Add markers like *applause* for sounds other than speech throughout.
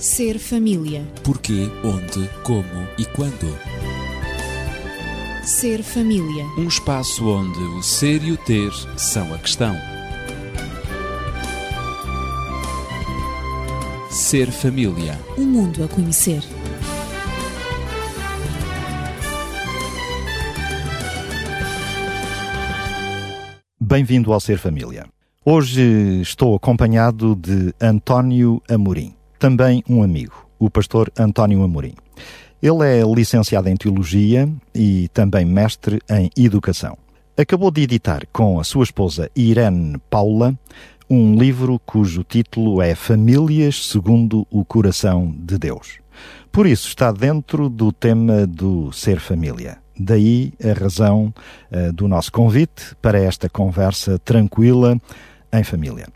Ser família. Porquê, onde, como e quando. Ser família. Um espaço onde o ser e o ter são a questão. Ser família. Um mundo a conhecer. Bem-vindo ao Ser Família. Hoje estou acompanhado de António Amorim, também um amigo, o pastor António Amorim. Ele é licenciado em Teologia e também mestre em Educação. Acabou de editar com a sua esposa Irene Paula um livro cujo título é Famílias segundo o Coração de Deus. Por isso está dentro do tema do ser família. Daí a razão uh, do nosso convite para esta conversa tranquila em família.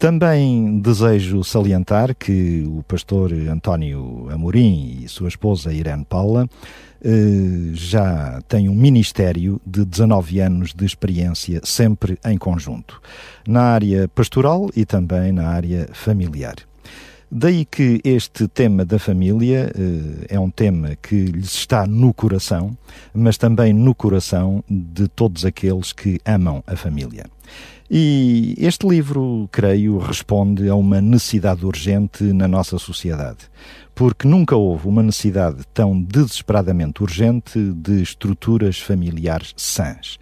Também desejo salientar que o pastor António Amorim e sua esposa Irene Paula eh, já têm um ministério de 19 anos de experiência, sempre em conjunto, na área pastoral e também na área familiar. Daí que este tema da família eh, é um tema que lhes está no coração, mas também no coração de todos aqueles que amam a família. E este livro, creio, responde a uma necessidade urgente na nossa sociedade, porque nunca houve uma necessidade tão desesperadamente urgente de estruturas familiares sãs.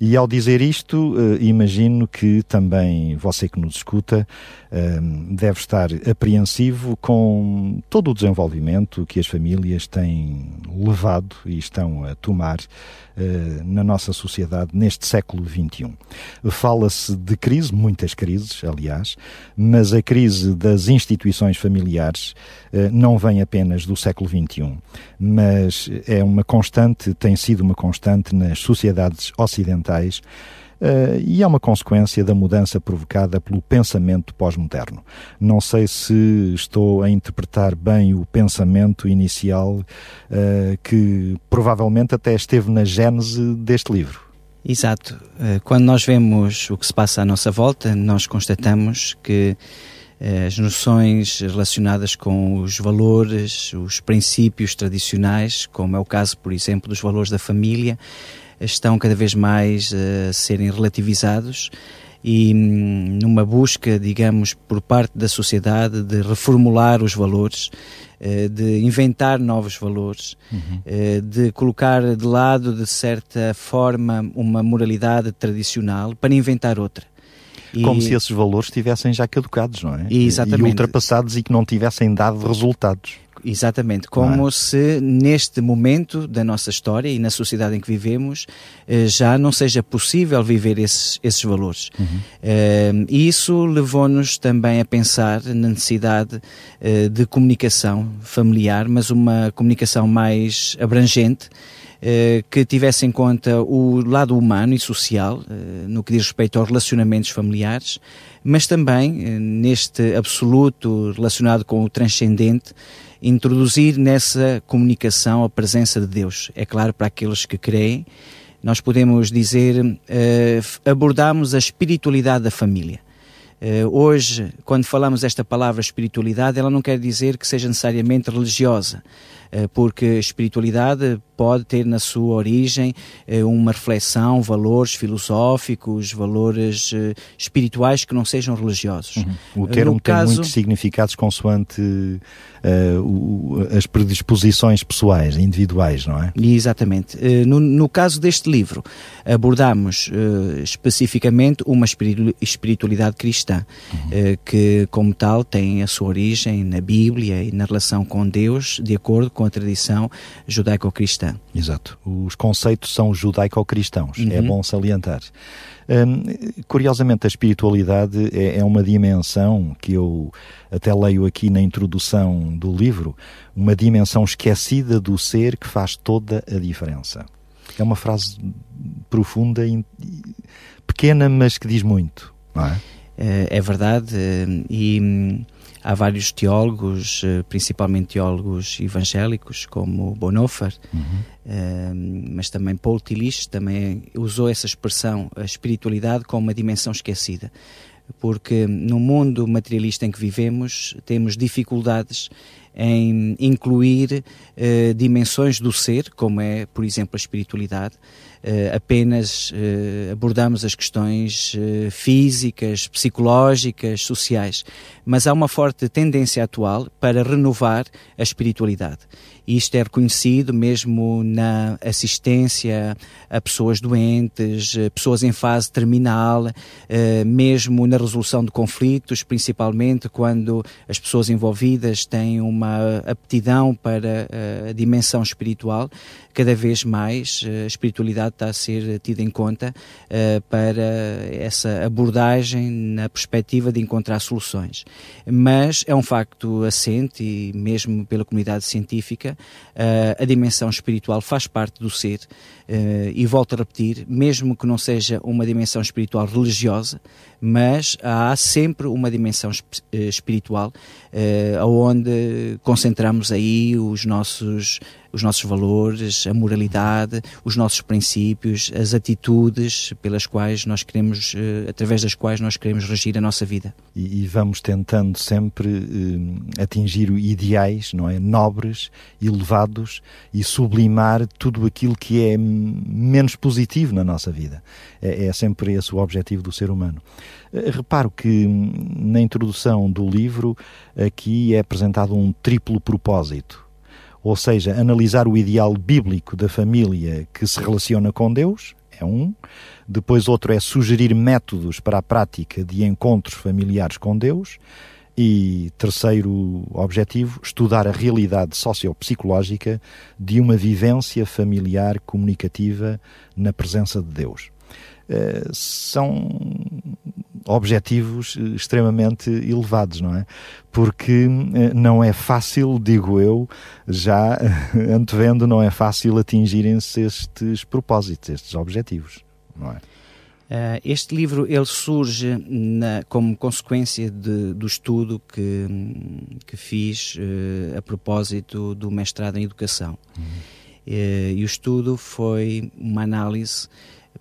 E ao dizer isto, uh, imagino que também você que nos escuta uh, deve estar apreensivo com todo o desenvolvimento que as famílias têm levado e estão a tomar uh, na nossa sociedade neste século XXI. Fala-se de crise, muitas crises, aliás, mas a crise das instituições familiares não vem apenas do século XXI, mas é uma constante, tem sido uma constante nas sociedades ocidentais Uh, e é uma consequência da mudança provocada pelo pensamento pós-moderno. Não sei se estou a interpretar bem o pensamento inicial uh, que provavelmente até esteve na gênese deste livro. Exato. Quando nós vemos o que se passa à nossa volta, nós constatamos que as noções relacionadas com os valores, os princípios tradicionais, como é o caso, por exemplo, dos valores da família, estão cada vez mais a serem relativizados e hum, numa busca, digamos, por parte da sociedade de reformular os valores, eh, de inventar novos valores, uhum. de colocar de lado, de certa forma, uma moralidade tradicional para inventar outra. E... Como se esses valores estivessem já caducados, não é? Exatamente. E ultrapassados e que não tivessem dado resultados. Exatamente, como é? se neste momento da nossa história e na sociedade em que vivemos eh, já não seja possível viver esses, esses valores. Uhum. Uh, e isso levou-nos também a pensar na necessidade uh, de comunicação familiar, mas uma comunicação mais abrangente que tivesse em conta o lado humano e social, no que diz respeito aos relacionamentos familiares, mas também neste absoluto relacionado com o transcendente, introduzir nessa comunicação a presença de Deus. É claro, para aqueles que creem, nós podemos dizer, abordamos a espiritualidade da família. Hoje, quando falamos esta palavra espiritualidade, ela não quer dizer que seja necessariamente religiosa, uh, porque espiritualidade pode ter na sua origem uh, uma reflexão, valores filosóficos, valores espirituais que não sejam religiosos. Uhum. O termo no tem caso... muitos significados consoante o, as predisposições pessoais, individuais, não é? Exatamente. No, no caso deste livro, abordamos especificamente uma espiritualidade cristã uhum. que, como tal, tem a sua origem na Bíblia e na relação com Deus, de acordo com a tradição judaico-cristã. Exato. Os conceitos são judaico-cristãos, é uhum. é bom salientar. Hum, curiosamente, a espiritualidade é, é, uma dimensão que eu até leio aqui na introdução do livro, uma dimensão esquecida do ser que faz toda a diferença. É uma frase profunda e pequena, mas que diz muito, não é? Eh, é verdade, eh, e hum, há vários teólogos, eh, principalmente teólogos evangélicos, como Bonhoeffer, uhum. mas também Paul Tillich também usou essa expressão, a espiritualidade como uma dimensão esquecida. porque no mundo materialista em que vivemos temos dificuldades em incluir uh, dimensões do ser, como é, por exemplo, a espiritualidade. Uh, apenas uh, abordamos as questões físicas, psicológicas, sociais, mas há uma forte tendência atual para renovar a espiritualidade. Isto é reconhecido mesmo na assistência a pessoas doentes, pessoas em fase terminal, mesmo na resolução de conflitos, principalmente quando as pessoas envolvidas têm uma aptidão para a dimensão espiritual. Cada vez mais a espiritualidade está a ser tida em conta para essa abordagem na perspectiva de encontrar soluções. Mas é um facto assente, e mesmo pela comunidade científica, uh, a dimensão espiritual faz parte do ser. E volto a repetir, mesmo que não seja uma dimensão espiritual religiosa, mas há sempre uma dimensão eh, espiritual onde concentramos aí os nossos os nossos valores, a moralidade, os nossos princípios, as atitudes pelas quais nós queremos, através das quais nós queremos regir a nossa vida. E, e vamos tentando sempre eh, atingir ideais, não é, nobres, elevados e sublimar tudo aquilo que é menos positivo na nossa vida. É, é sempre esse o objetivo do ser humano. Eh, reparo que hum, na introdução do livro aqui é apresentado um triplo propósito. Ou seja, analisar o ideal bíblico da família que se relaciona com Deus, é um. Depois, outro é sugerir métodos para a prática de encontros familiares com Deus. E terceiro objetivo, estudar a realidade sociopsicológica de uma vivência familiar comunicativa na presença de Deus. Uh, são objetivos extremamente elevados, não é? Porque uh, não é fácil, digo eu, já *laughs* antevendo, não é fácil atingirem-se estes propósitos, estes objetivos, não é? Este livro ele surge na, como consequência de, do estudo que, que fiz uh, a propósito do mestrado em Educação. Uhum. Uh, e o estudo foi uma análise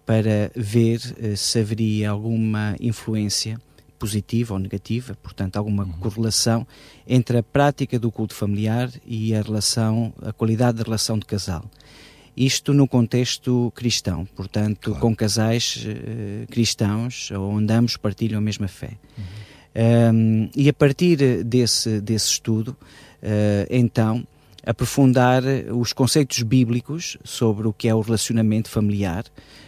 para ver se haveria alguma influência positiva ou negativa, portanto alguma uhum. correlação entre a prática do culto familiar e a relação, a qualidade da relação de casal. Isto no contexto cristão, portanto, claro. com casais uh, cristãos, onde ambos partilham a mesma fé. Uhum. Um, e a partir desse, desse estudo, uh, então, aprofundar os conceitos bíblicos sobre o que é o relacionamento familiar,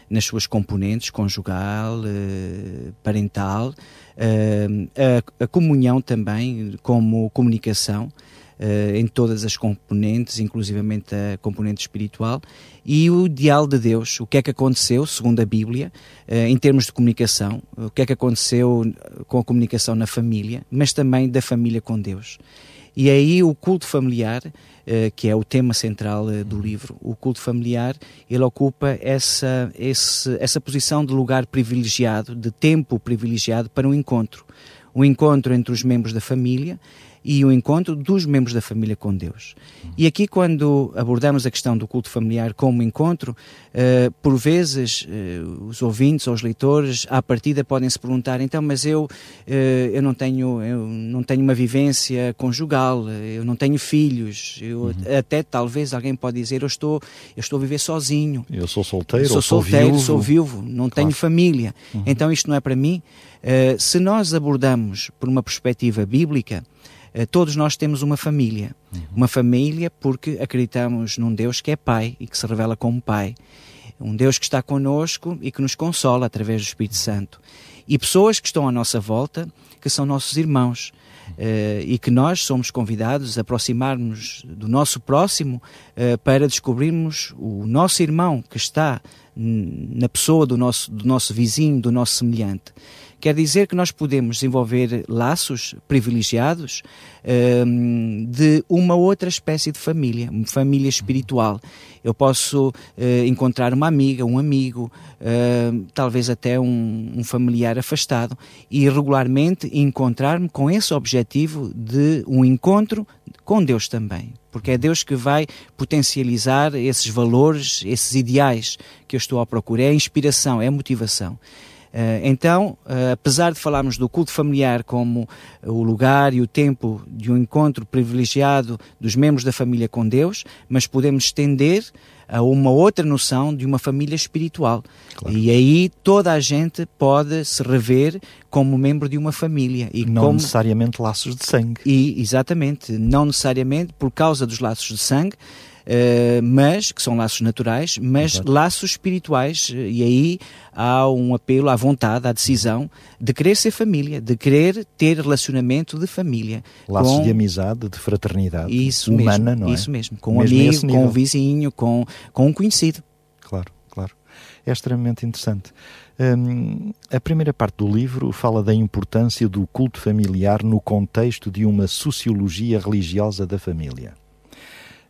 nas suas componentes, conjugal, uh, parental, a, a comunhão também como comunicação, em todas as componentes, inclusivamente a componente espiritual, e o ideal de Deus, o que é que aconteceu, segundo a Bíblia, em termos de comunicação, o que é que aconteceu com a comunicação na família, mas também da família com Deus. E aí o culto familiar, uh, que é o tema central uh, do livro, o culto familiar, ele ocupa essa, esse, essa posição de lugar privilegiado, de tempo privilegiado para um encontro. Um encontro entre os membros da família e o encontro dos membros da família com Deus. E aqui, quando abordamos a questão do culto familiar como encontro, uh, por vezes uh, os ouvintes ou os leitores, à partida, podem se perguntar: então, mas eu, uh, eu, não tenho, eu não tenho uma vivência conjugal, eu não tenho filhos, eu, uhum. até talvez alguém pode dizer: eu estou, eu estou a viver sozinho. Eu sou solteiro, eu sou solteiro, viúvo. sou viúvo, não claro. tenho família. Uhum. Então, isto não é para mim. se nós abordamos por uma perspectiva bíblica, todos nós temos uma família. Uhum. Uma família porque acreditamos num Deus que é Pai e que se revela como Pai. Um Deus que está conosco e que nos consola através do Espírito Santo. E pessoas que estão à nossa volta, que são nossos irmãos. Uh, e que nós somos convidados a aproximarmos do nosso próximo uh, para descobrirmos o nosso irmão que está na pessoa do nosso, do nosso vizinho, do nosso semelhante. Quer dizer que nós podemos desenvolver laços privilegiados um, de uma outra espécie de família, uma família espiritual. Eu posso uh, encontrar uma amiga, um amigo, uh, talvez até um, um, familiar afastado e regularmente encontrar-me com esse objetivo de um encontro com Deus também. Porque é Deus que vai potencializar esses valores, esses ideais que eu estou à procura. É a inspiração, é a motivação. Então, apesar de falarmos do culto familiar como o lugar e o tempo de um encontro privilegiado dos membros da família com Deus, mas podemos estender a uma outra noção de uma família espiritual. Claro. E aí toda a gente pode se rever como membro de uma família. E não como... necessariamente laços de sangue. E, exatamente, não necessariamente por causa dos laços de sangue, Uh, mas que são laços naturais, mas Exato. laços espirituais e aí há um apelo à vontade, à decisão de querer ser família, de querer ter relacionamento de família, laços com... de amizade, de fraternidade, isso humana, mesmo, não é? Isso mesmo, com um amigo, com um vizinho, com com um conhecido. Claro, claro, é extremamente interessante. Hum, a primeira parte do livro fala da importância do culto familiar no contexto de uma sociologia religiosa da família.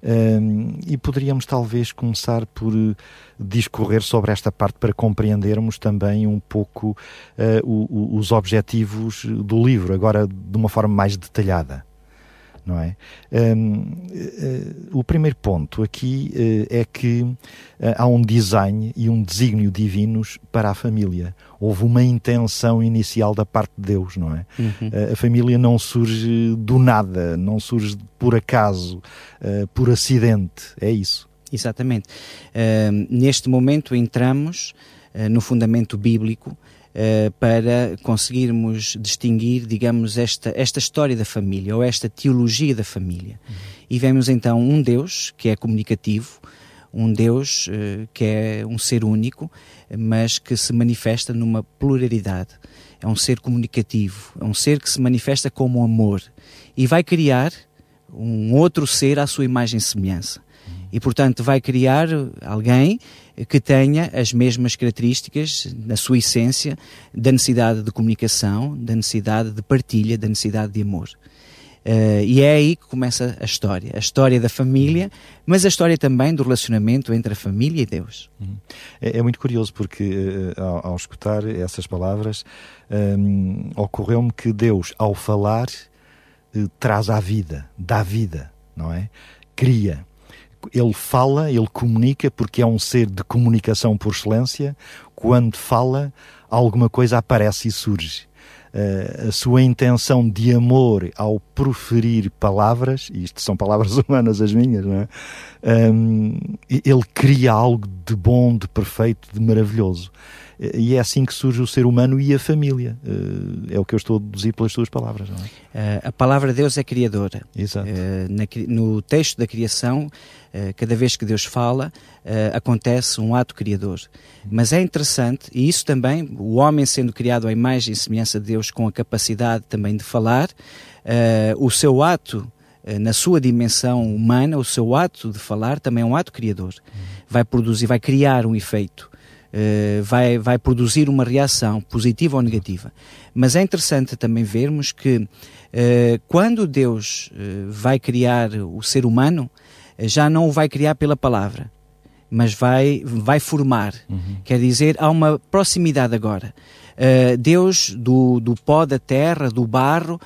Um, e poderíamos talvez começar por uh, discorrer sobre esta parte para compreendermos também um pouco uh, o, o, os objetivos do livro, agora de uma forma mais detalhada não é? Um, uh, eh, o primeiro ponto aqui uh, é que uh, há um design e um desígnio divinos para a família. Houve uma intenção inicial da parte de Deus, não é? Uhum. a família não surge do nada, não surge por acaso, por acidente, é isso. Exatamente. neste momento entramos no fundamento bíblico uh, para conseguirmos distinguir, digamos, esta, esta história da família ou esta teologia da família. Uhum. E vemos então um Deus que é comunicativo, um Deus uh, que é um ser único, mas que se manifesta numa pluralidade. É um ser comunicativo, é um ser que se manifesta como amor e vai criar um outro ser à sua imagem e semelhança. E, portanto, vai criar alguém que tenha as mesmas características, na sua essência, da necessidade de comunicação, da necessidade de partilha, da necessidade de amor. Uh, e é aí que começa a história, a história da família, mas a história também do relacionamento entre a família e Deus. Uhum. É, é, muito curioso porque uh, ao, ao, escutar essas palavras um, ocorreu-me que Deus, ao falar, uh, traz à vida, dá vida, não é? Cria ele fala, ele comunica, porque é um ser de comunicação por excelência. Quando fala, alguma coisa aparece e surge. Uh, a sua intenção de amor ao proferir palavras, e isto são palavras *laughs* humanas as minhas, não é? Um, ele cria algo de bom, de perfeito, de maravilhoso. E é assim que surge o ser humano e a família. Eh, é o que eu estou a deduzir pelas suas palavras. Não é? Eh, a palavra de Deus é criadora. Exato. Eh, no texto da criação, cada vez que Deus fala, acontece um ato criador. Mas é interessante, e isso também, o homem sendo criado à imagem e semelhança de Deus, com a capacidade também de falar, o seu ato na sua dimensão humana, o seu ato de falar também é um ato criador. Vai produzir, vai criar um efeito. Uh, vai, vai produzir uma reação positiva ou negativa. Mas é interessante também vermos que uh, quando Deus uh, vai criar o ser humano, já não o vai criar pela palavra, mas vai, vai formar. Uhum. Quer dizer, há uma proximidade agora. Deus, do, do pó da terra, do barro,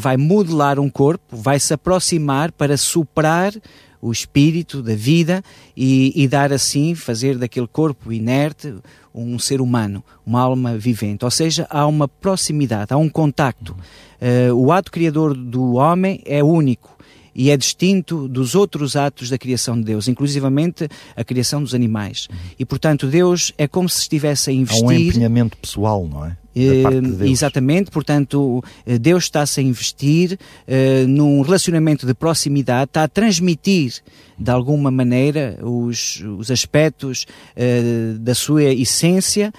vai modelar um corpo, vai se aproximar para superar o espírito da vida e, e, dar assim, fazer daquele corpo inerte um ser humano, uma alma vivente. Ou seja, há uma proximidade, há um contacto. Uh, o ato criador do homem é único e é distinto dos outros atos da criação de Deus, inclusivamente a criação dos animais. E, portanto, Deus é como se estivesse a investir... Há um empenhamento pessoal, não é? Uh, exatamente, portanto, eh, Deus está-se a investir uh, num relacionamento de proximidade, está a transmitir de alguma maneira os, os aspectos uh, da sua essência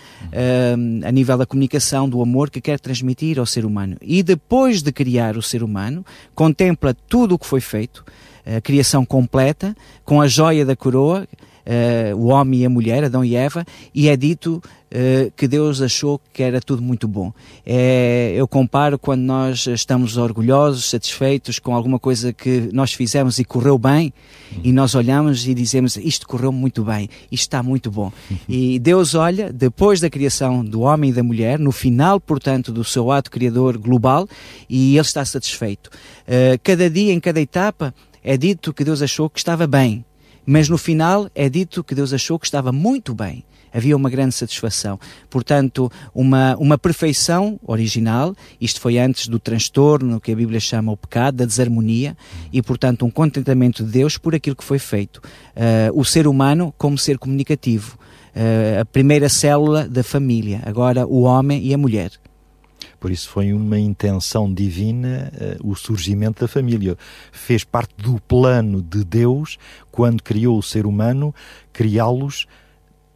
a nível da comunicação, do amor que quer transmitir ao ser humano. E depois de criar o ser humano, contempla tudo o que foi feito, a criação completa, com a joia da coroa, uh, o homem e a mulher, Adão e Eva, e é dito uh, que Deus achou que era tudo muito bom. É, eu comparo quando nós estamos orgulhosos, satisfeitos com alguma coisa que nós fizemos e correu bem, e nós olhamos e dizemos: Isto correu muito bem, isto está muito bom. E Deus olha, depois da criação do homem e da mulher, no final, portanto, do seu ato criador global, e Ele está satisfeito. Uh, cada dia, em cada etapa, é dito que Deus achou que estava bem mas no final é dito que Deus achou que estava muito bem. havia uma grande satisfação. Portanto, uma, uma perfeição original, isto foi antes do transtorno que a Bíblia chama o pecado, da desarmonia, e portanto um contentamento de Deus por aquilo que foi feito. Uh, o ser humano como ser comunicativo. Uh, a primeira célula da família, agora o homem e a mulher. Por isso foi uma intenção divina uh, o surgimento da família. Fez parte do plano de Deus quando criou o ser humano, criá-los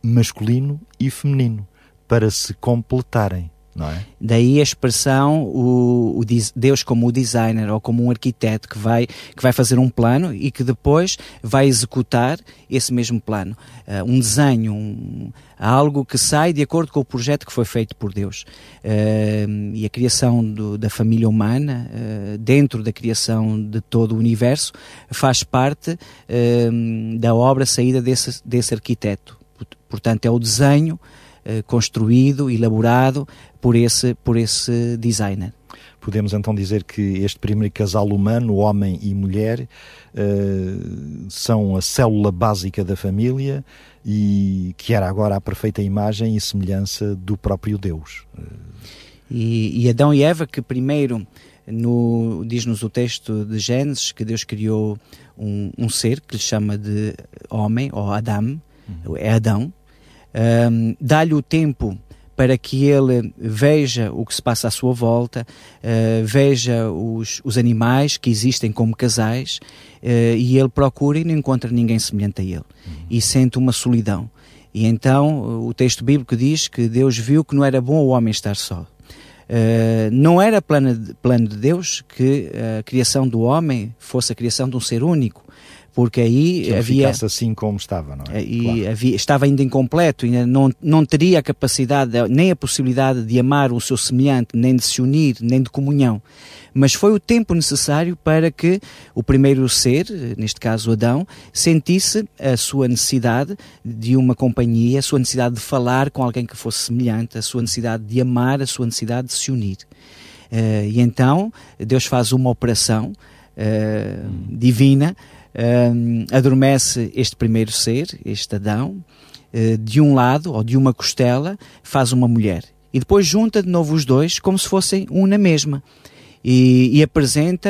masculino e feminino para se completarem é? Daí a expressão o, o, Deus como o designer ou como um arquiteto que vai, que vai fazer um plano e que depois vai executar esse mesmo plano. Uh, um desenho, um, algo que sai de acordo com o projeto que foi feito por Deus. Uh, e a criação do, da família humana, uh, dentro da criação de todo o universo, faz parte da obra saída desse, desse arquiteto. Portanto, é o desenho eh, construído, elaborado por esse, por esse designer. Podemos então dizer que este primeiro casal humano, homem e mulher, uh, são a célula básica da família e que era agora a perfeita imagem e semelhança do próprio Deus. E, e Adão e Eva, que primeiro no, diz-nos o texto de Gênesis que Deus criou um, um, ser que lhe chama de homem ou Adam, uhum. é Adão, um, dá-lhe o tempo para que ele veja o que se passa à sua volta, uh, veja os, os, animais que existem como casais uh, e ele procura e não encontra ninguém semelhante a ele uhum. e sente uma solidão. E então o texto bíblico diz que Deus viu que não era bom o homem estar só. Uh, não era plano de, plano de Deus que a criação do homem fosse a criação de um ser único, porque aí que havia assim como estava, não é? E claro. havia, estava ainda incompleto, ainda não, não teria a capacidade nem a possibilidade de amar o seu semelhante, nem de se unir, nem de comunhão. Mas foi o tempo necessário para que o primeiro ser, neste caso Adão, sentisse a sua necessidade de uma companhia, a sua necessidade de falar com alguém que fosse semelhante, a sua necessidade de amar, a sua necessidade de se unir. Uh, e então Deus faz uma operação uh, divina um, adormece este primeiro ser, este Adão, uh, de um lado, ou de uma costela, faz uma mulher. E depois junta de novo os dois como se fossem um na mesma. E, e apresenta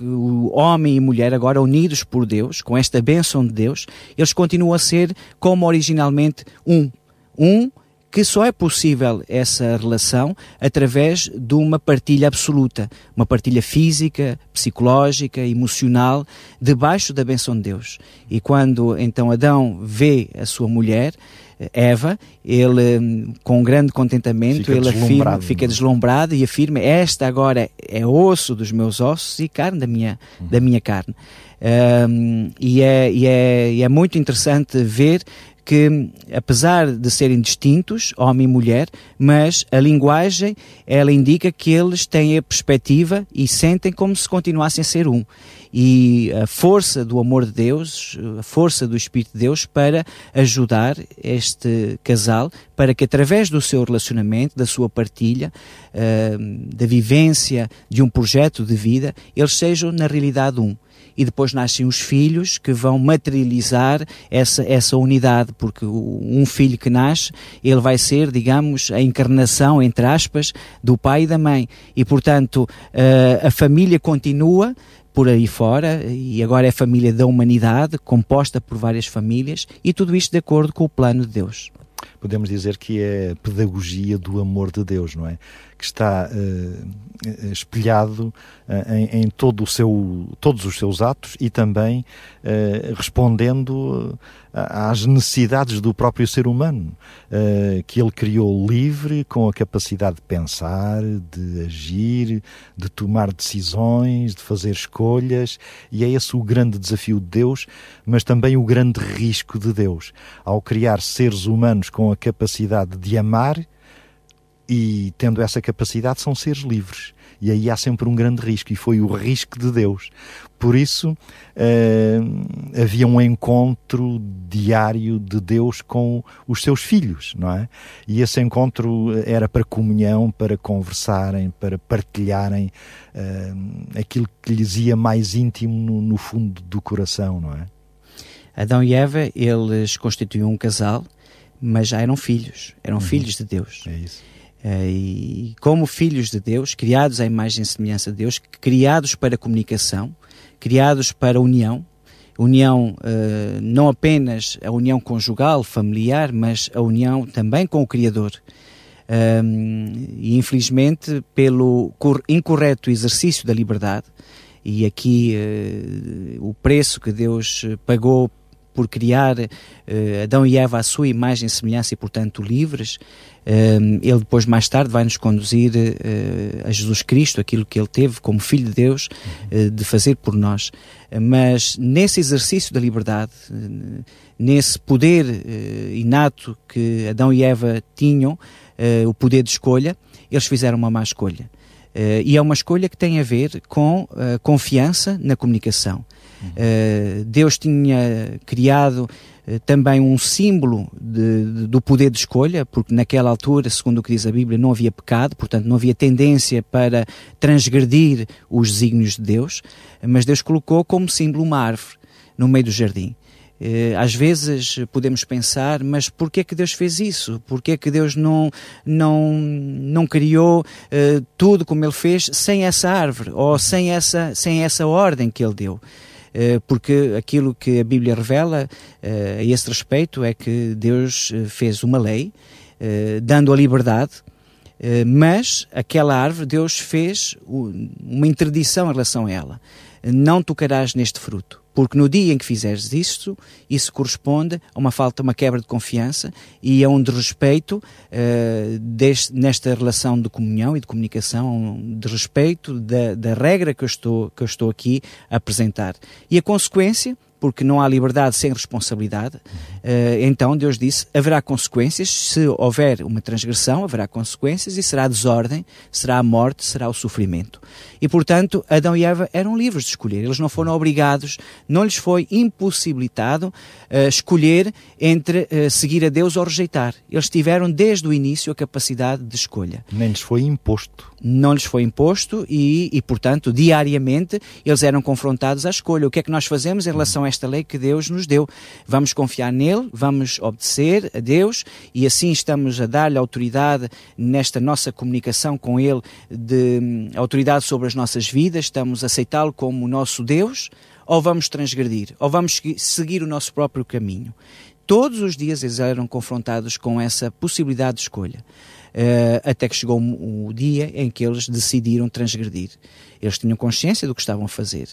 uh, o homem e mulher agora unidos por Deus, com esta bênção de Deus, eles continuam a ser como originalmente um. Um que só é possível essa relação através de uma partilha absoluta, uma partilha física, psicológica, emocional, debaixo da benção de Deus. E quando então Adão vê a sua mulher, Eva, ele com grande contentamento, fica ele afirma, fica é? deslumbrado e afirma: Esta agora é osso dos meus ossos e carne da minha, uhum. da minha carne. Um, e, é, e, é, e é muito interessante ver que, apesar de serem distintos, homem e mulher, mas a linguagem, ela indica que eles têm a perspectiva e sentem como se continuassem a ser um. E a força do amor de Deus, a força do Espírito de Deus para ajudar este casal, para que através do seu relacionamento, da sua partilha, uh, da vivência de um projeto de vida, eles sejam na realidade um e depois nascem os filhos que vão materializar essa, essa unidade, porque um filho que nasce, ele vai ser, digamos, a encarnação, entre aspas, do pai e da mãe. E, portanto, eh, a família continua por aí fora e agora é família da humanidade, composta por várias famílias, e tudo isto de acordo com o plano de Deus podemos dizer que é a pedagogia do amor de Deus, não é? Que está uh, espelhado uh, em, em, todo o seu, todos os seus atos e também uh, respondendo às necessidades do próprio ser humano, que ele criou livre, com a capacidade de pensar, de agir, de tomar decisões, de fazer escolhas, e é esse o grande desafio de Deus, mas também o grande risco de Deus, ao criar seres humanos a capacidade de amar e, tendo essa capacidade, são seres livres. E aí há sempre um grande risco, e foi o risco de Deus. Por isso, uh, havia um encontro diário de Deus com os seus filhos, não é? E esse encontro era para comunhão, para conversarem, para partilharem uh, aquilo que lhes ia mais íntimo no, no fundo do coração, não é? Adão e Eva, eles constituíam um casal mas já eram filhos, eram uhum. filhos de Deus. É isso. Uh, e como filhos de Deus, criados à imagem e semelhança de Deus, criados para comunicação, criados para união, união uh, não apenas a união conjugal, familiar, mas a união também com o Criador. Um, e infelizmente, pelo incorreto exercício da liberdade, e aqui uh, o preço que Deus pagou por criar uh, Adão e Eva à sua imagem e semelhança e, portanto, livres, ele depois, mais tarde, vai nos conduzir uh, a Jesus Cristo, aquilo que ele teve como Filho de Deus, uh, de fazer por nós. Mas nesse exercício da liberdade, uh, nesse poder inato que Adão e Eva tinham, o poder de escolha, eles fizeram uma má escolha. e é uma escolha que tem a ver com confiança na comunicação. Deus tinha criado eh, também um símbolo de, de, do poder de escolha, porque naquela altura, segundo o que diz a Bíblia, não havia pecado, portanto não havia tendência para transgredir os desígnios de Deus, mas Deus colocou como símbolo uma árvore no meio do jardim. Eh, às vezes podemos pensar, mas por que é que Deus fez isso? Por que é que Deus não, não, não criou uh, tudo como Ele fez sem essa árvore ou sem essa, sem essa ordem que Ele deu? Eh, porque aquilo que a Bíblia revela eh, a esse respeito é que Deus eh, fez uma lei dando a liberdade, mas aquela árvore Deus fez uma interdição em relação a ela. Não tocarás neste fruto. Porque no dia em que fizeres isto, isso corresponde a uma falta, uma quebra de confiança e a um desrespeito uh, deste, nesta relação de comunhão e de comunicação, de respeito da, da regra que eu, estou, que eu estou aqui a apresentar. E a consequência porque não há liberdade sem responsabilidade. Uh, então Deus disse: haverá consequências, se houver uma transgressão, haverá consequências e será desordem, será a morte, será o sofrimento. E portanto, Adão e Eva eram livres de escolher, eles não foram obrigados, não lhes foi impossibilitado uh, escolher entre uh, seguir a Deus ou rejeitar. Eles tiveram desde o início a capacidade de escolha. Nem lhes foi imposto. Não lhes foi imposto e, e portanto, diariamente eles eram confrontados à escolha. O que é que nós fazemos em relação a esta lei que Deus nos deu. Vamos confiar nele, vamos obedecer a Deus e assim estamos a dar-lhe autoridade nesta nossa comunicação com ele, de hum, autoridade sobre as nossas vidas, estamos a aceitá-lo como o nosso Deus, ou vamos transgredir, ou vamos seguir o nosso próprio caminho. Todos os dias eles eram confrontados com essa possibilidade de escolha. Uh, até que chegou o dia em que eles decidiram transgredir. Eles tinham consciência do que estavam a fazer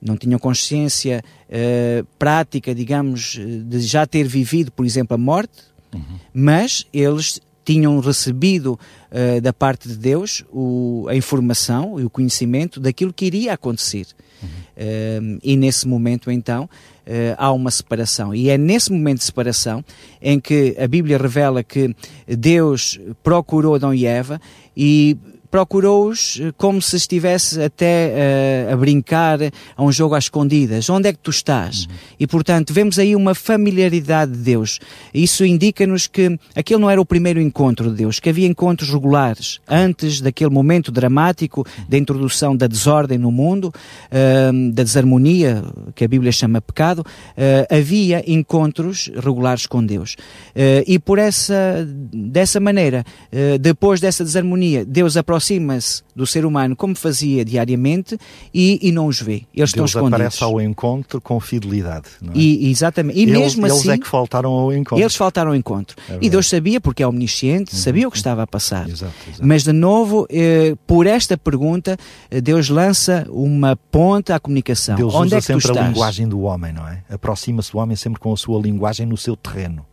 não tinham consciência uh, prática, digamos, de já ter vivido, por exemplo, a morte, uhum. mas eles tinham recebido uh, da parte de Deus o, a informação e o conhecimento daquilo que iria acontecer. Uhum. Uh, e nesse momento, então, uh, há uma separação. E é nesse momento de separação em que a Bíblia revela que Deus procurou Adão e Eva e procurou-os eh, como se estivesse até uh, a brincar a um jogo às escondidas. Onde é que tu estás? Uhum. E portanto, vemos aí uma familiaridade de Deus. Isso indica-nos que aquele não era o primeiro encontro de Deus, que havia encontros regulares. Antes daquele momento dramático da introdução da desordem no mundo, uh, da desarmonia, que a Bíblia chama pecado, uh, havia encontros regulares com Deus. e por essa, dessa maneira, depois dessa desarmonia, Deus aproxima aproxima-se do ser humano como fazia diariamente e, e não os vê. Eles Deus estão escondidos. aparece ao encontro com fidelidade. É? e, exatamente. E eles, mesmo eles assim. é que faltaram ao encontro. Eles faltaram ao encontro. É e Deus sabia, porque é omnisciente, uhum. sabia o que estava a passar. Exato, exato. Mas, de novo, eh, por esta pergunta, eh, Deus lança uma ponte à comunicação. Deus Onde usa é que sempre a linguagem do homem, não é? Aproxima-se do homem sempre com a sua linguagem no seu terreno.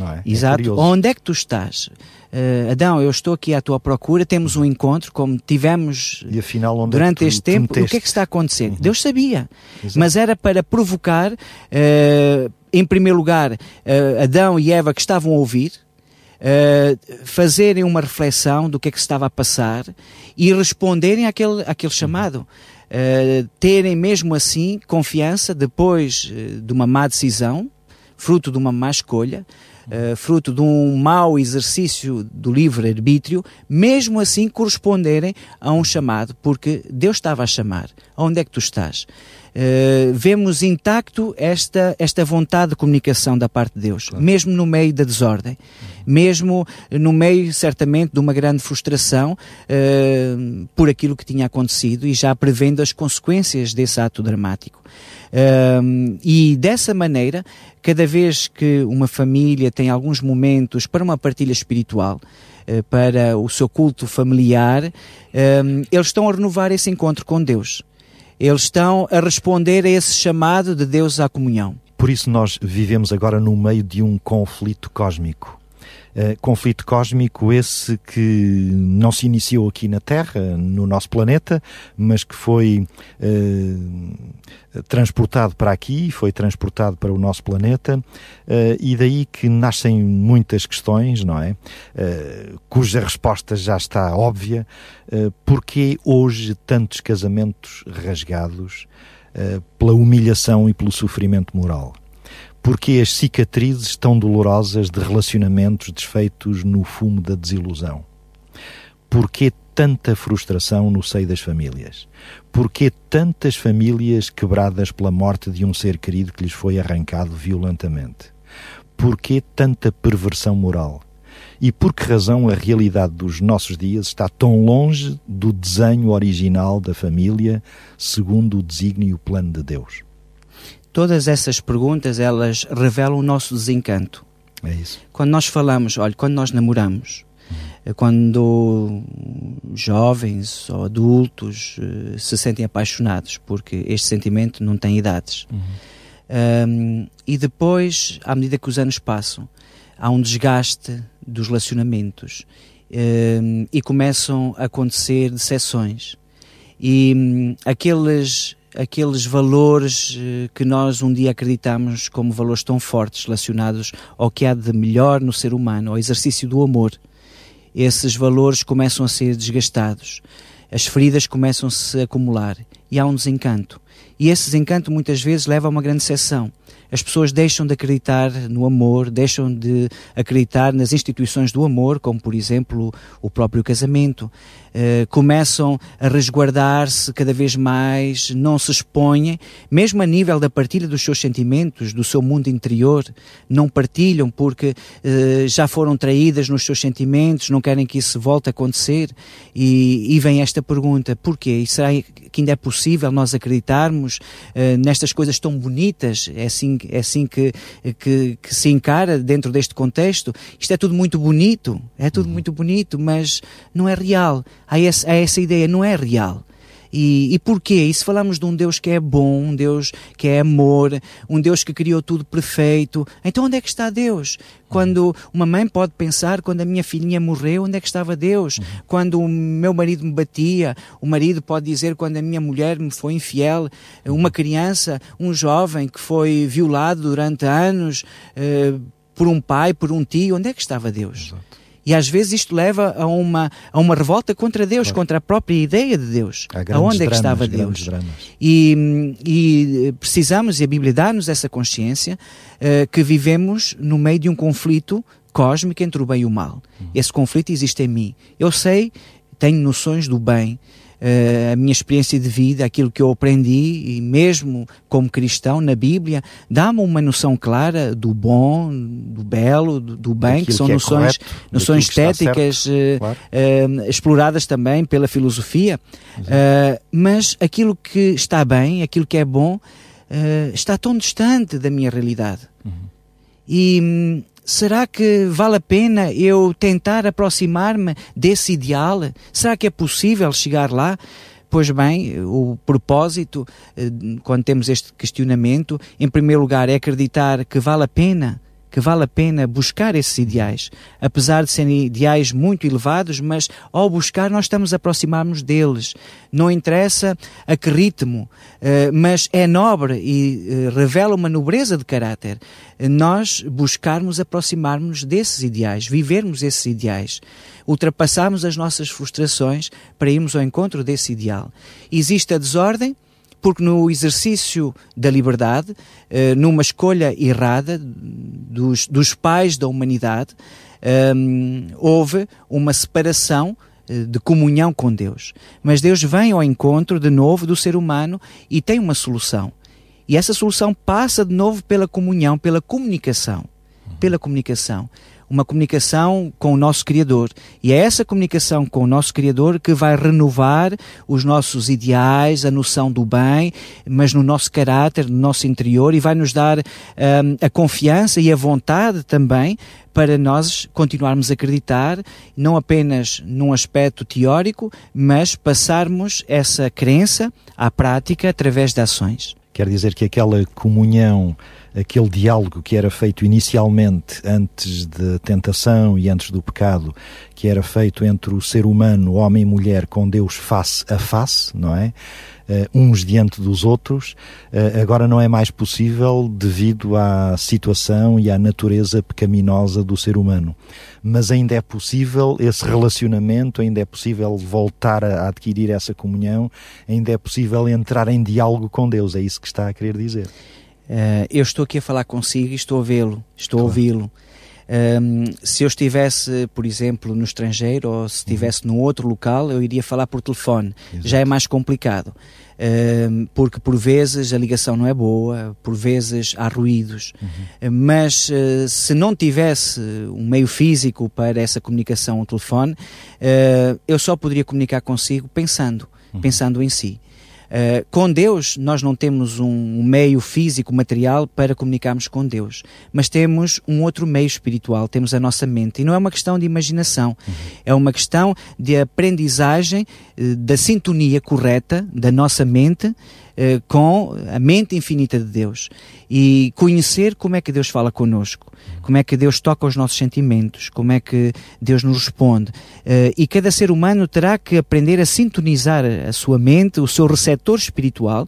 É? é? Exato. É Onde é que tu estás? Uh, Adão, eu estou aqui à tua procura, temos um encontro, como tivemos afinal, durante é este tempo. O que é que está a acontecer? Uhum. Deus sabia, Exato. mas era para provocar, uh, em primeiro lugar, uh, Adão e Eva que estavam a ouvir, fazerem uma reflexão do que é que se estava a passar e responderem àquele, àquele chamado. terem mesmo assim confiança depois de uma má decisão, fruto de uma má escolha, uh, fruto de um mau exercício do livre-arbítrio, mesmo assim corresponderem a um chamado, porque Deus estava a chamar. Onde é que tu estás? Uh, vemos intacto esta, esta vontade de comunicação da parte de Deus, claro. mesmo no meio da desordem, mesmo no meio, certamente, de uma grande frustração uh, por aquilo que tinha acontecido e já prevendo as consequências desse ato dramático. Uh, e dessa maneira, cada vez que uma família tem alguns momentos para uma partilha espiritual, para o seu culto familiar, eles estão a renovar esse encontro com Deus. Eles estão a responder a esse chamado de Deus à comunhão. Por isso, nós vivemos agora no meio de um conflito cósmico. Uh, conflito cósmico esse que não se iniciou aqui na Terra, no nosso planeta, mas que foi uh, transportado para aqui, foi transportado para o nosso planeta, uh, e daí que nascem muitas questões, não é? cuja resposta já está óbvia. Uh, porque hoje tantos casamentos rasgados pela humilhação e pelo sofrimento moral? Porque as cicatrizes tão dolorosas de relacionamentos desfeitos no fumo da desilusão? Porquê tanta frustração no seio das famílias? Porquê tantas famílias quebradas pela morte de um ser querido que lhes foi arrancado violentamente? Porquê tanta perversão moral? E por que razão a realidade dos nossos dias está tão longe do desenho original da família, segundo o desígnio e o plano de Deus? Todas essas perguntas, elas revelam o nosso desencanto. É isso. Quando nós falamos, olha, quando nós namoramos, uhum. quando jovens ou adultos uh, se sentem apaixonados, porque este sentimento não tem idades. Uhum. Um, e depois, à medida que os anos passam, há um desgaste dos relacionamentos um, e começam a acontecer decepções. E um, aqueles aqueles valores eh, que nós um dia acreditamos como valores tão fortes relacionados ao que há de melhor no ser humano, ao exercício do amor. Esses valores começam a ser desgastados, as feridas começam a se acumular e há um desencanto. E esse desencanto muitas vezes leva a uma grande seção as pessoas deixam de acreditar no amor, deixam de acreditar nas instituições do amor, como por exemplo o próprio casamento, uh, começam a resguardar-se cada vez mais, não se expõem, mesmo a nível da partilha dos seus sentimentos, do seu mundo interior, não partilham porque uh, já foram traídas nos seus sentimentos, não querem que isso volte a acontecer. E, e vem esta pergunta: porquê? E será que ainda é possível nós acreditarmos uh, nestas coisas tão bonitas? É assim é assim que, que, que, se encara dentro deste contexto. Isto é tudo muito bonito, é tudo uhum. muito bonito, mas não é real. Há, esse, há essa ideia, não é real. E, e porquê? E se falamos de um Deus que é bom, um Deus que é amor, um Deus que criou tudo perfeito, então onde é que está Deus? Quando uma mãe pode pensar, quando a minha filhinha morreu, onde é que estava Deus? Uhum. Quando o meu marido me batia, o marido pode dizer quando a minha mulher me foi infiel, uma criança, um jovem que foi violado durante anos uh, por um pai, por um tio, onde é que estava Deus? Exato. E às vezes isto leva a uma, a uma revolta contra Deus, claro. contra a própria ideia de Deus. Aonde é que estava Deus? E, e, precisamos, e a Bíblia dá-nos essa consciência, uh, que vivemos no meio de um conflito cósmico entre o bem e o mal. Uhum. Esse conflito existe em mim. Eu sei, tenho noções do bem, a minha experiência de vida, aquilo que eu aprendi, e mesmo como cristão na Bíblia, dá-me uma noção clara do bom, do belo, do, do bem, que são que é noções, correto, noções estéticas uh, claro. uh, exploradas também pela filosofia. mas aquilo que está bem, aquilo que é bom, está tão distante da minha realidade. Uhum. E hum, Será que vale a pena eu tentar aproximar-me desse ideal? Será que é possível chegar lá? Pois bem, o propósito, eh, quando temos este questionamento, em primeiro lugar, é acreditar que vale a pena que vale a pena buscar esses ideais, apesar de serem ideais muito elevados, mas ao buscar nós estamos a aproximar-nos deles. Não interessa a que ritmo, eh, mas é nobre e eh, revela uma nobreza de caráter nós buscarmos aproximar-nos desses ideais, vivermos esses ideais, ultrapassarmos as nossas frustrações para irmos ao encontro desse ideal. Existe a desordem, porque no exercício da liberdade, eh, numa escolha errada dos, dos pais da humanidade, um, ehm, houve uma separação de comunhão com Deus. Mas Deus vem ao encontro de novo do ser humano e tem uma solução. E essa solução passa de novo pela comunhão, pela comunicação. Pela comunicação. Uma comunicação com o nosso Criador. E é essa comunicação com o nosso Criador que vai renovar os nossos ideais, a noção do bem, mas no nosso caráter, no nosso interior, e vai nos dar um, a confiança e a vontade também para nós continuarmos a acreditar, não apenas num aspecto teórico, mas passarmos essa crença à prática através de ações. Quer dizer que aquela comunhão, aquele diálogo que era feito inicialmente antes da tentação e antes do pecado, que era feito entre o ser humano, homem e mulher, com Deus face a face, não é? Uh, uns diante dos outros, uh, agora não é mais possível devido à situação e à natureza pecaminosa do ser humano. Mas ainda é possível esse relacionamento, ainda é possível voltar a adquirir essa comunhão, ainda é possível entrar em diálogo com Deus. É isso que está a querer dizer. Uh, eu estou aqui a falar consigo e estou a vê-lo, estou claro. a ouvi-lo. Um, se eu estivesse, por exemplo, no estrangeiro ou se estivesse uhum. num outro local, eu iria falar por telefone. Exato. Já é mais complicado. Um, porque por vezes a ligação não é boa, por vezes há ruídos. Uhum. Mas uh, se não tivesse um meio físico para essa comunicação ao telefone, uh, eu só poderia comunicar consigo pensando, uhum. pensando em si. Uh, com Deus, nós não temos um meio físico, material para comunicarmos com Deus, mas temos um outro meio espiritual, temos a nossa mente. E não é uma questão de imaginação, uhum. é uma questão de aprendizagem uh, da sintonia correta da nossa mente uh, com a mente infinita de Deus e conhecer como é que Deus fala connosco, como é que Deus toca os nossos sentimentos, como é que Deus nos responde. Uh, e cada ser humano terá que aprender a sintonizar a sua mente, o seu receptor espiritual,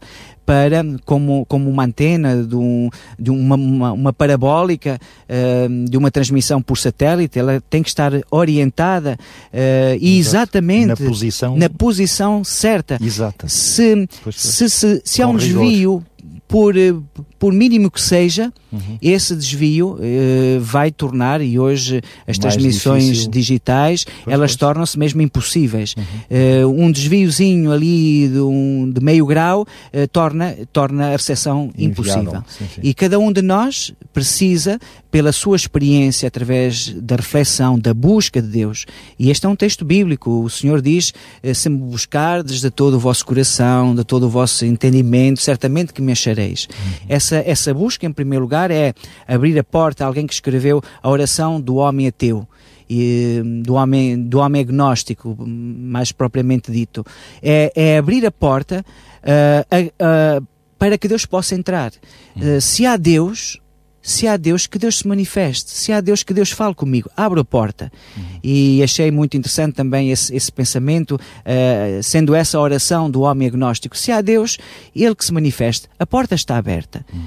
para, como, como uma antena de, um, de uma, uma, uma parabólica, uh, de uma transmissão por satélite, ela tem que estar orientada uh, e exatamente na posição, na posição certa. Exata. Se, se, se, se há um desvio por, eh, por mínimo que seja, uhum. esse desvio uh, vai tornar, e hoje as Mais transmissões difícil. digitais, pois, elas tornam-se mesmo impossíveis. Uhum. Uh, um desviozinho ali de, um, de meio grau uh, torna, torna a recepção impossível. Sim, sim. E cada um de nós precisa, pela sua experiência, através da reflexão, da busca de Deus, e este é um texto bíblico, o Senhor diz, se me buscardes de todo o vosso coração, de todo o vosso entendimento, certamente que me achareis. Uhum. Essa, essa busca, em primeiro lugar, é abrir a porta a alguém que escreveu a oração do homem ateu. E, do, homem, do homem agnóstico, mais propriamente dito, é, é abrir a porta uh, uh, uh, para que Deus possa entrar. Uhum. se há Deus, se há Deus, que Deus se manifeste. Se há Deus, que Deus fale comigo. Abra a porta. Uhum. E achei muito interessante também esse, esse pensamento, uh, sendo essa a oração do homem agnóstico. Se há Deus, Ele que se manifeste. A porta está aberta. Uhum.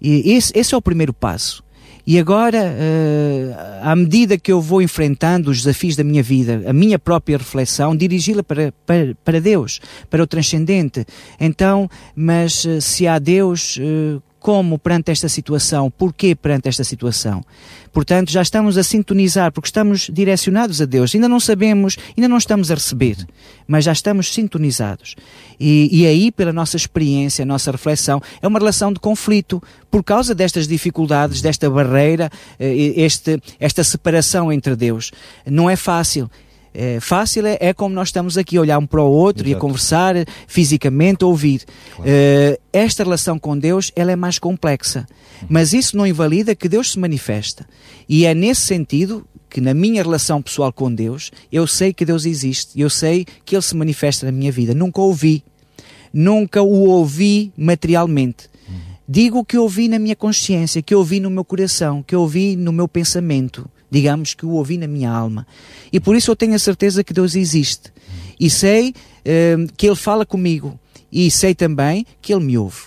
E esse, esse é o primeiro passo. E agora, uh, à medida que eu vou enfrentando os desafios da minha vida, a minha própria reflexão, dirigi-la para, para, para Deus, para o transcendente. Então, mas uh, se há Deus, uh, como perante esta situação? Porquê perante esta situação? Portanto, já estamos a sintonizar, porque estamos direcionados a Deus. Ainda não sabemos, ainda não estamos a receber, mas já estamos sintonizados. E, e aí, pela nossa experiência, a nossa reflexão, é uma relação de conflito por causa destas dificuldades, desta barreira, eh, este, esta separação entre Deus. Não é fácil. É, fácil é, é, como nós estamos aqui a olhar um para o outro Exato. e a conversar fisicamente, ouvir. Claro. É, esta relação com Deus ela é mais complexa, mas isso não invalida que Deus se manifesta. E é nesse sentido que na minha relação pessoal com Deus, eu sei que Deus existe, eu sei que Ele se manifesta na minha vida. Nunca o ouvi, nunca o ouvi materialmente. Digo que ouvi na minha consciência, que ouvi no meu coração, que ouvi no meu pensamento digamos que o ouvi na minha alma. E por isso eu tenho a certeza que Deus existe. E sei uh, que Ele fala comigo. E sei também que Ele me ouve.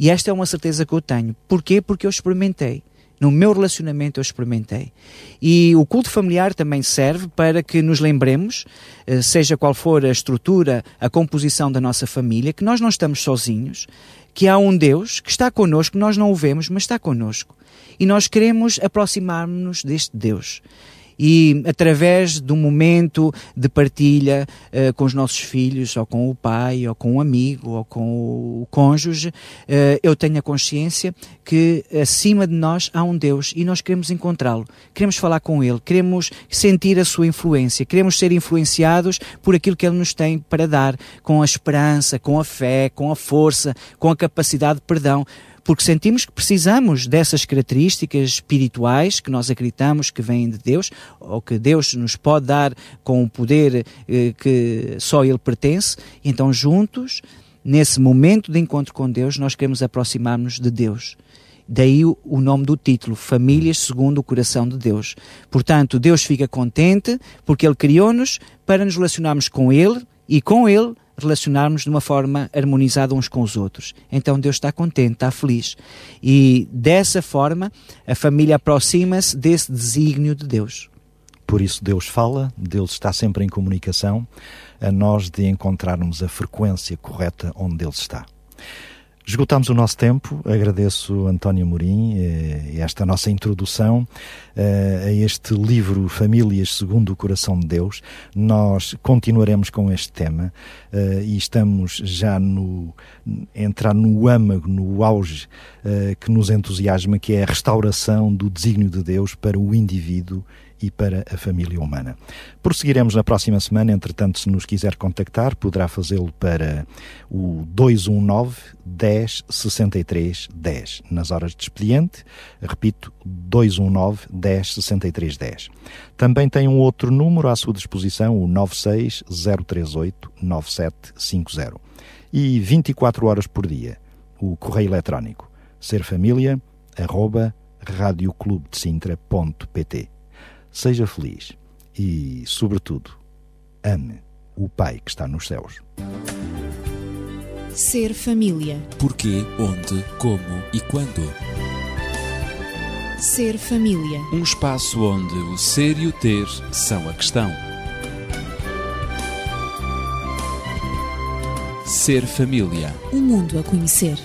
E esta é uma certeza que eu tenho. Porquê? Porque eu experimentei. No meu relacionamento eu experimentei. E o culto familiar também serve para que nos lembremos, eh, seja qual for a estrutura, a composição da nossa família, que nós não estamos sozinhos, que há um Deus que está connosco, nós não o vemos, mas está connosco e nós queremos aproximar-nos deste Deus. e através do momento de partilha uh, com os nossos filhos, ou com o pai, ou com um amigo, ou com o cônjuge, uh, eu tenho a consciência que acima de nós há um Deus e nós queremos encontrá-lo, queremos falar com Ele, queremos sentir a sua influência, queremos ser influenciados por aquilo que Ele nos tem para dar, com a esperança, com a fé, com a força, com a capacidade de perdão porque sentimos que precisamos dessas características espirituais que nós acreditamos que vêm de Deus, ou que Deus nos pode dar com o poder eh, que só Ele pertence, então juntos, nesse momento de encontro com Deus, nós queremos aproximar-nos de Deus. Daí o, o nome do título, Famílias segundo o coração de Deus. Portanto, Deus fica contente porque Ele criou-nos para nos relacionarmos com Ele e com Ele relacionarmos de uma forma harmonizada uns com os outros. Então Deus está contente, está feliz. E dessa forma a família aproxima-se desse desígnio de Deus. Por isso Deus fala, Deus está sempre em comunicação, a nós de encontrarmos a frequência correta onde Deus está. Esgotamos o nosso tempo. Agradeço António Morim eh, esta nossa introdução eh, a este livro Famílias segundo o Coração de Deus. Nós continuaremos com este tema eh, e estamos já no entrar no âmago, no auge que nos entusiasma, que é a restauração do desígnio de Deus para o indivíduo e para a família humana. Prosseguiremos na próxima semana, entretanto, se nos quiser contactar, poderá fazê-lo para o 219 10 63 10, nas horas de expediente. Repito, 219 10 63 10. Também tem um outro número à sua disposição, o 96 038 9750. E 24 horas por dia, o correio eletrónico radioclubdecintra.pt seja feliz e, sobretudo, ame o Pai que está nos céus. Ser família. Porquê, onde, como e quando. Ser família. Um espaço onde o ser e o ter são a questão. Ser família. Um mundo a conhecer.